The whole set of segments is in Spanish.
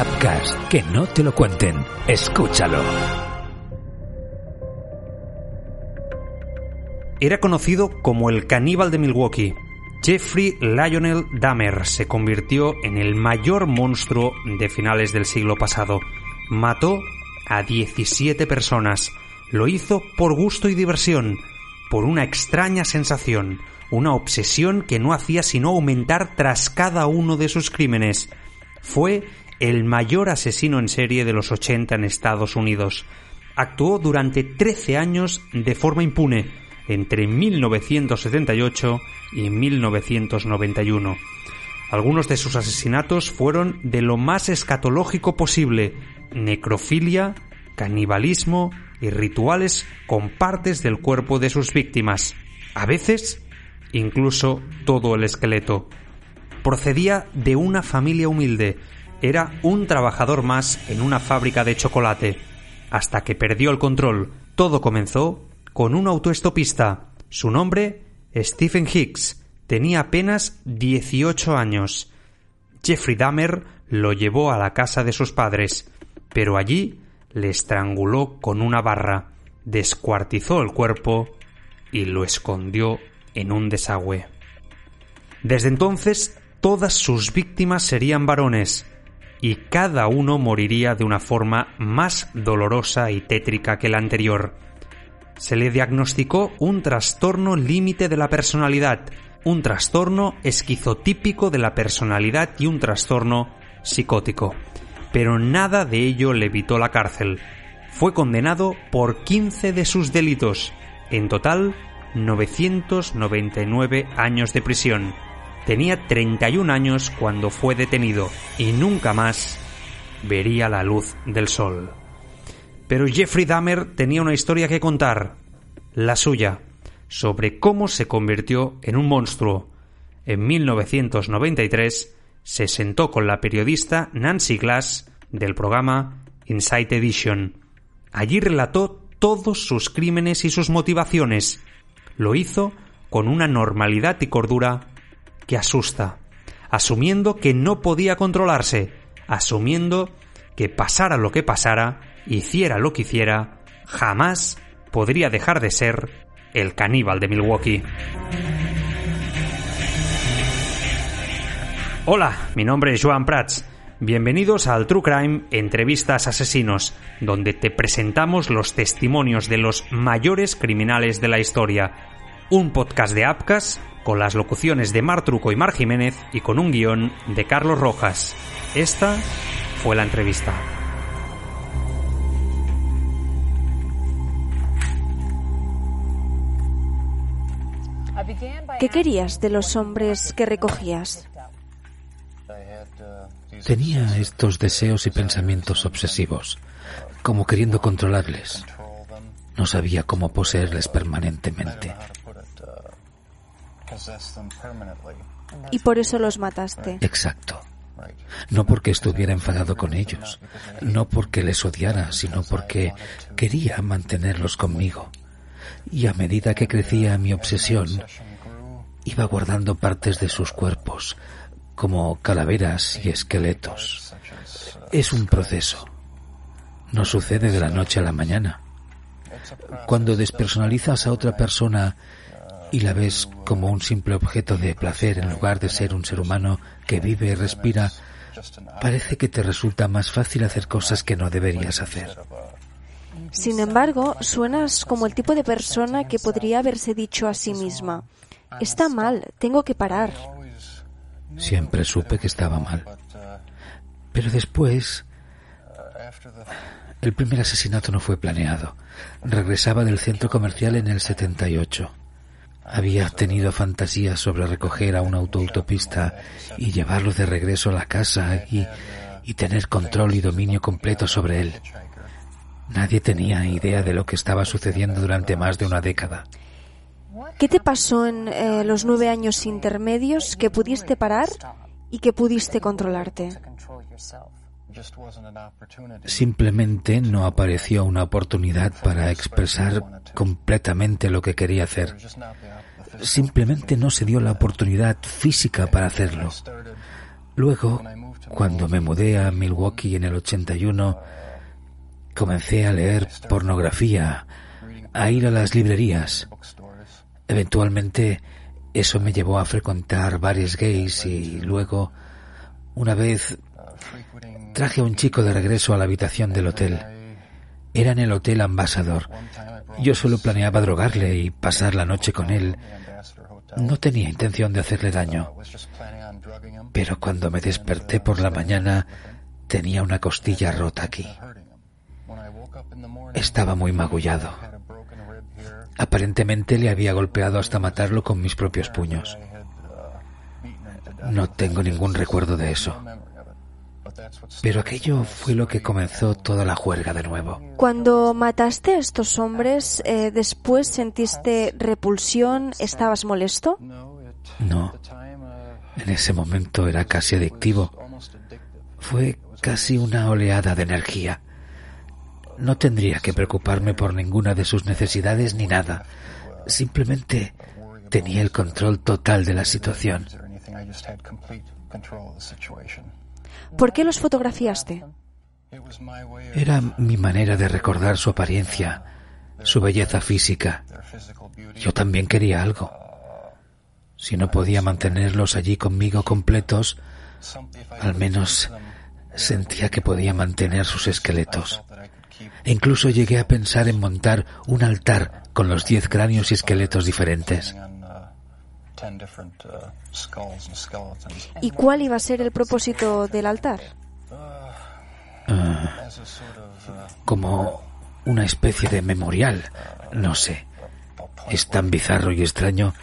Upcast, que no te lo cuenten. Escúchalo. Era conocido como el caníbal de Milwaukee. Jeffrey Lionel Dahmer se convirtió en el mayor monstruo de finales del siglo pasado. Mató a 17 personas. Lo hizo por gusto y diversión, por una extraña sensación, una obsesión que no hacía sino aumentar tras cada uno de sus crímenes. Fue el mayor asesino en serie de los 80 en Estados Unidos. Actuó durante 13 años de forma impune, entre 1978 y 1991. Algunos de sus asesinatos fueron de lo más escatológico posible, necrofilia, canibalismo y rituales con partes del cuerpo de sus víctimas, a veces incluso todo el esqueleto. Procedía de una familia humilde, era un trabajador más en una fábrica de chocolate, hasta que perdió el control. Todo comenzó con un autoestopista. Su nombre, Stephen Hicks. Tenía apenas 18 años. Jeffrey Dahmer lo llevó a la casa de sus padres, pero allí le estranguló con una barra, descuartizó el cuerpo y lo escondió en un desagüe. Desde entonces, todas sus víctimas serían varones, y cada uno moriría de una forma más dolorosa y tétrica que la anterior. Se le diagnosticó un trastorno límite de la personalidad, un trastorno esquizotípico de la personalidad y un trastorno psicótico. Pero nada de ello le evitó la cárcel. Fue condenado por 15 de sus delitos, en total 999 años de prisión Tenía 31 años cuando fue detenido y nunca más vería la luz del sol. Pero Jeffrey Dahmer tenía una historia que contar, la suya, sobre cómo se convirtió en un monstruo. En 1993 se sentó con la periodista Nancy Glass del programa Inside Edition. Allí relató todos sus crímenes y sus motivaciones. Lo hizo con una normalidad y cordura que asusta, asumiendo que no podía controlarse, asumiendo que pasara lo que pasara, hiciera lo que hiciera, jamás podría dejar de ser el caníbal de Milwaukee. Hola, mi nombre es Joan Prats. Bienvenidos al True Crime Entrevistas Asesinos, donde te presentamos los testimonios de los mayores criminales de la historia. Un podcast de Apcas con las locuciones de Mar Truco y Mar Jiménez y con un guion de Carlos Rojas. Esta fue la entrevista. ¿Qué querías de los hombres que recogías? Tenía estos deseos y pensamientos obsesivos, como queriendo controlarles. No sabía cómo poseerles permanentemente. Y por eso los mataste. Exacto. No porque estuviera enfadado con ellos, no porque les odiara, sino porque quería mantenerlos conmigo. Y a medida que crecía mi obsesión, iba guardando partes de sus cuerpos, como calaveras y esqueletos. Es un proceso. No sucede de la noche a la mañana. Cuando despersonalizas a otra persona y la ves como un simple objeto de placer en lugar de ser un ser humano que vive y respira, parece que te resulta más fácil hacer cosas que no deberías hacer. Sin embargo, suenas como el tipo de persona que podría haberse dicho a sí misma, está mal, tengo que parar. Siempre supe que estaba mal. Pero después... El primer asesinato no fue planeado. Regresaba del centro comercial en el 78. Había tenido fantasías sobre recoger a un autoautopista y llevarlo de regreso a la casa y, y tener control y dominio completo sobre él. Nadie tenía idea de lo que estaba sucediendo durante más de una década. ¿Qué te pasó en eh, los nueve años intermedios que pudiste parar y que pudiste controlarte? Simplemente no apareció una oportunidad para expresar completamente lo que quería hacer. Simplemente no se dio la oportunidad física para hacerlo. Luego, cuando me mudé a Milwaukee en el 81, comencé a leer pornografía, a ir a las librerías. Eventualmente, eso me llevó a frecuentar bares gays y luego, una vez, traje a un chico de regreso a la habitación del hotel. Era en el Hotel Ambassador. Yo solo planeaba drogarle y pasar la noche con él. No tenía intención de hacerle daño. Pero cuando me desperté por la mañana, tenía una costilla rota aquí. Estaba muy magullado. Aparentemente le había golpeado hasta matarlo con mis propios puños. No tengo ningún recuerdo de eso. Pero aquello fue lo que comenzó toda la juerga de nuevo. Cuando mataste a estos hombres, eh, después sentiste repulsión, ¿estabas molesto? No. En ese momento era casi adictivo. Fue casi una oleada de energía. No tendría que preocuparme por ninguna de sus necesidades ni nada. Simplemente tenía el control total de la situación. ¿Por qué los fotografiaste? Era mi manera de recordar su apariencia, su belleza física. Yo también quería algo. Si no podía mantenerlos allí conmigo completos, al menos sentía que podía mantener sus esqueletos. E incluso llegué a pensar en montar un altar con los diez cráneos y esqueletos diferentes. ¿Y cuál iba a ser el propósito del altar? Ah, como una especie de memorial, no sé. Es tan bizarro y extraño.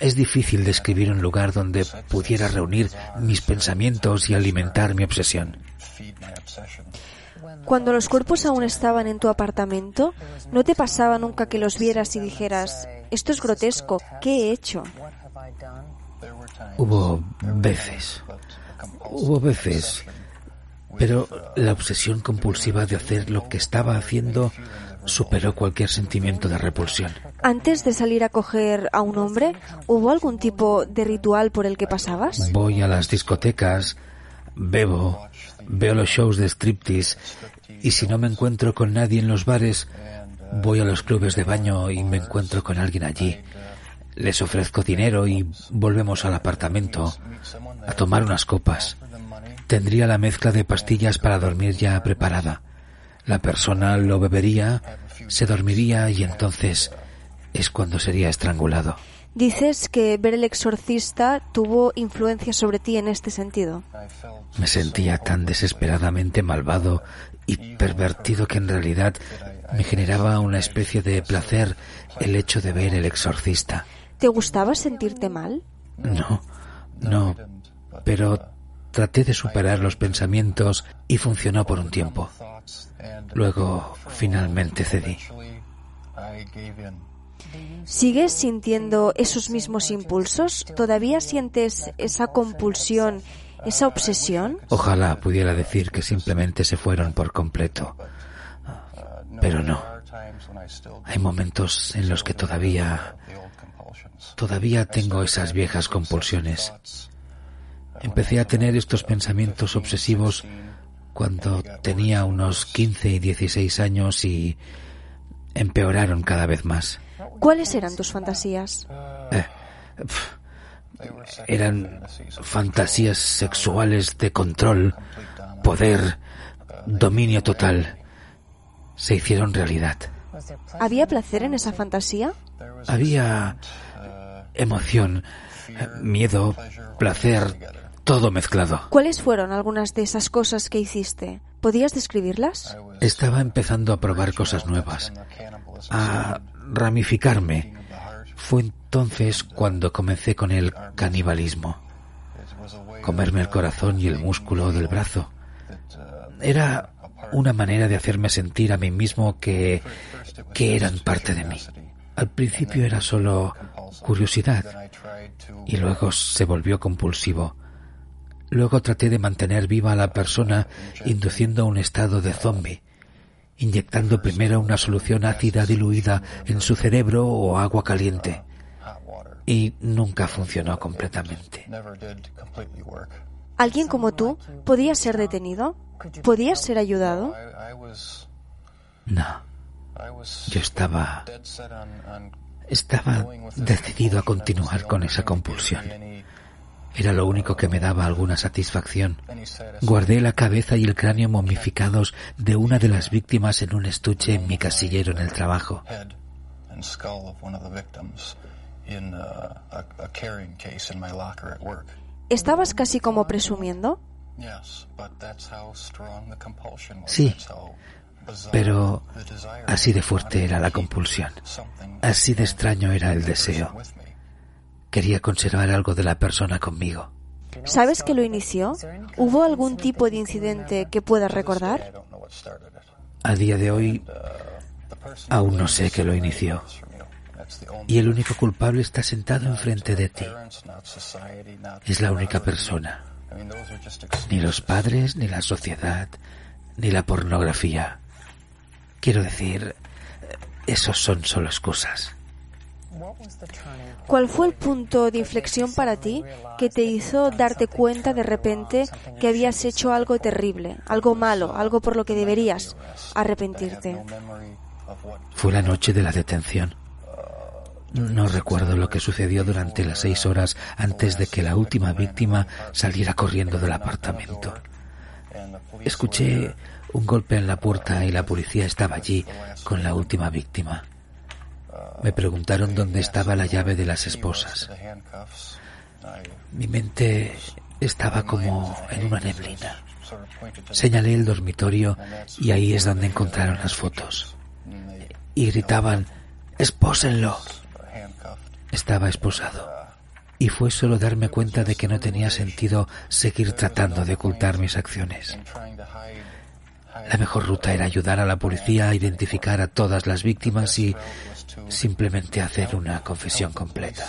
Es difícil describir un lugar donde pudiera reunir mis pensamientos y alimentar mi obsesión. Cuando los cuerpos aún estaban en tu apartamento, ¿no te pasaba nunca que los vieras y dijeras, esto es grotesco, ¿qué he hecho? Hubo veces, hubo veces, pero la obsesión compulsiva de hacer lo que estaba haciendo superó cualquier sentimiento de repulsión. Antes de salir a coger a un hombre, ¿hubo algún tipo de ritual por el que pasabas? Voy a las discotecas, bebo, veo los shows de striptease y si no me encuentro con nadie en los bares, voy a los clubes de baño y me encuentro con alguien allí. Les ofrezco dinero y volvemos al apartamento a tomar unas copas. Tendría la mezcla de pastillas para dormir ya preparada. La persona lo bebería, se dormiría y entonces es cuando sería estrangulado. Dices que ver el exorcista tuvo influencia sobre ti en este sentido. Me sentía tan desesperadamente malvado y pervertido que en realidad me generaba una especie de placer el hecho de ver el exorcista. ¿Te gustaba sentirte mal? No, no, pero traté de superar los pensamientos y funcionó por un tiempo. Luego, finalmente cedí. ¿Sigues sintiendo esos mismos impulsos? ¿Todavía sientes esa compulsión, esa obsesión? Ojalá pudiera decir que simplemente se fueron por completo. Pero no. Hay momentos en los que todavía... Todavía tengo esas viejas compulsiones. Empecé a tener estos pensamientos obsesivos cuando tenía unos 15 y 16 años y empeoraron cada vez más. ¿Cuáles eran tus fantasías? Eh, eran fantasías sexuales de control, poder, dominio total. Se hicieron realidad. ¿Había placer en esa fantasía? Había emoción, miedo, placer, todo mezclado. ¿Cuáles fueron algunas de esas cosas que hiciste? ¿Podías describirlas? Estaba empezando a probar cosas nuevas, a ramificarme. Fue entonces cuando comencé con el canibalismo. Comerme el corazón y el músculo del brazo. Era una manera de hacerme sentir a mí mismo que, que eran parte de mí. Al principio era solo curiosidad y luego se volvió compulsivo. Luego traté de mantener viva a la persona induciendo un estado de zombie inyectando primero una solución ácida diluida en su cerebro o agua caliente. Y nunca funcionó completamente. ¿Alguien como tú podía ser detenido? ¿Podía ser ayudado? No. Yo estaba... Estaba decidido a continuar con esa compulsión. Era lo único que me daba alguna satisfacción. Guardé la cabeza y el cráneo momificados de una de las víctimas en un estuche en mi casillero en el trabajo. ¿Estabas casi como presumiendo? Sí, pero así de fuerte era la compulsión, así de extraño era el deseo. Quería conservar algo de la persona conmigo. ¿Sabes que lo inició? ¿Hubo algún tipo de incidente que puedas recordar? A día de hoy aún no sé qué lo inició. Y el único culpable está sentado enfrente de ti. Es la única persona. Ni los padres, ni la sociedad, ni la pornografía. Quiero decir, esos son solo excusas. ¿Cuál fue el punto de inflexión para ti que te hizo darte cuenta de repente que habías hecho algo terrible, algo malo, algo por lo que deberías arrepentirte? Fue la noche de la detención. No recuerdo lo que sucedió durante las seis horas antes de que la última víctima saliera corriendo del apartamento. Escuché un golpe en la puerta y la policía estaba allí con la última víctima. Me preguntaron dónde estaba la llave de las esposas. Mi mente estaba como en una neblina. Señalé el dormitorio y ahí es donde encontraron las fotos. Y gritaban, ¡espósenlo! Estaba esposado. Y fue solo darme cuenta de que no tenía sentido seguir tratando de ocultar mis acciones. La mejor ruta era ayudar a la policía a identificar a todas las víctimas y simplemente hacer una confesión completa.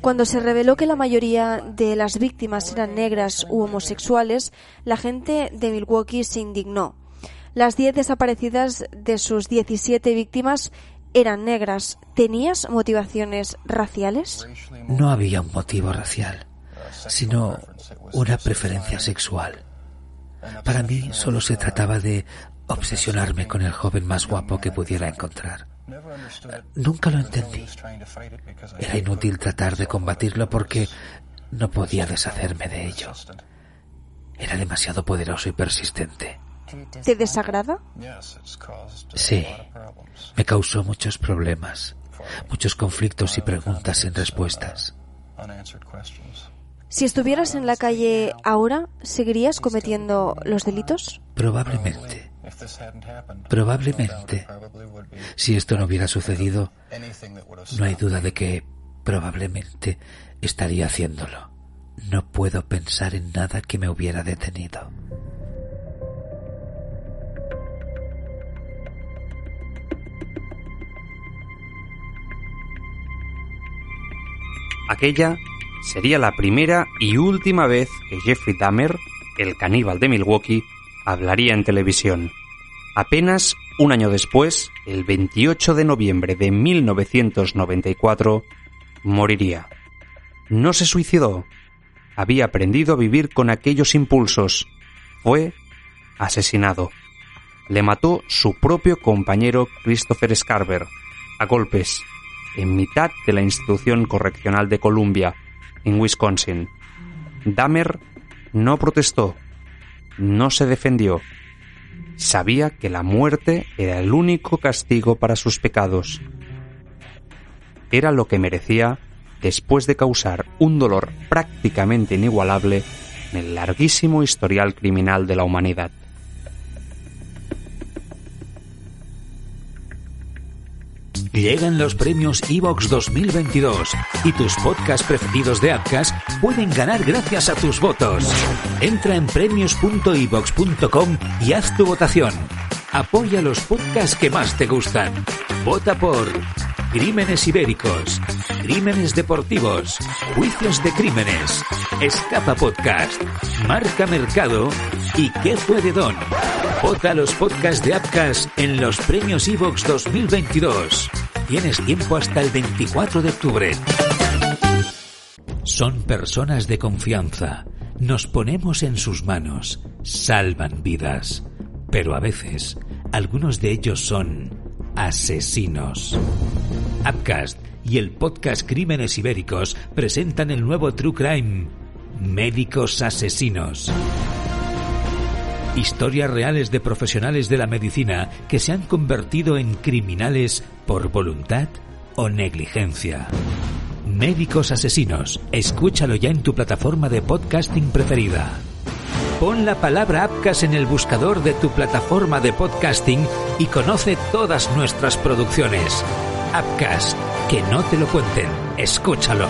Cuando se reveló que la mayoría de las víctimas eran negras u homosexuales, la gente de Milwaukee se indignó. Las 10 desaparecidas de sus 17 víctimas eran negras. ¿Tenías motivaciones raciales? No había un motivo racial, sino una preferencia sexual. Para mí solo se trataba de obsesionarme con el joven más guapo que pudiera encontrar. Nunca lo entendí. Era inútil tratar de combatirlo porque no podía deshacerme de ello. Era demasiado poderoso y persistente. ¿Te desagrada? Sí, me causó muchos problemas, muchos conflictos y preguntas sin respuestas. Si estuvieras en la calle ahora, ¿seguirías cometiendo los delitos? Probablemente. Probablemente. Si esto no hubiera sucedido, no hay duda de que probablemente estaría haciéndolo. No puedo pensar en nada que me hubiera detenido. Aquella sería la primera y última vez que Jeffrey Dahmer, el caníbal de Milwaukee, hablaría en televisión. Apenas un año después, el 28 de noviembre de 1994, moriría. No se suicidó. Había aprendido a vivir con aquellos impulsos. Fue asesinado. Le mató su propio compañero Christopher Scarver, a golpes, en mitad de la institución correccional de Columbia, en Wisconsin. Dahmer no protestó, no se defendió. Sabía que la muerte era el único castigo para sus pecados. Era lo que merecía después de causar un dolor prácticamente inigualable en el larguísimo historial criminal de la humanidad. Llegan los premios Evox 2022 y tus podcasts preferidos de Apcas pueden ganar gracias a tus votos. Entra en premios.evox.com y haz tu votación. Apoya los podcasts que más te gustan. Vota por Crímenes Ibéricos, Crímenes Deportivos, Juicios de Crímenes, Escapa Podcast, Marca Mercado y ¿Qué fue de Don? Vota los podcasts de Apcas en los premios Evox 2022. Tienes tiempo hasta el 24 de octubre. Son personas de confianza. Nos ponemos en sus manos. Salvan vidas. Pero a veces, algunos de ellos son asesinos. Upcast y el podcast Crímenes Ibéricos presentan el nuevo True Crime, Médicos Asesinos. Historias reales de profesionales de la medicina que se han convertido en criminales por voluntad o negligencia. Médicos Asesinos, escúchalo ya en tu plataforma de podcasting preferida. Pon la palabra Upcast en el buscador de tu plataforma de podcasting y conoce todas nuestras producciones. Upcast, que no te lo cuenten, escúchalo.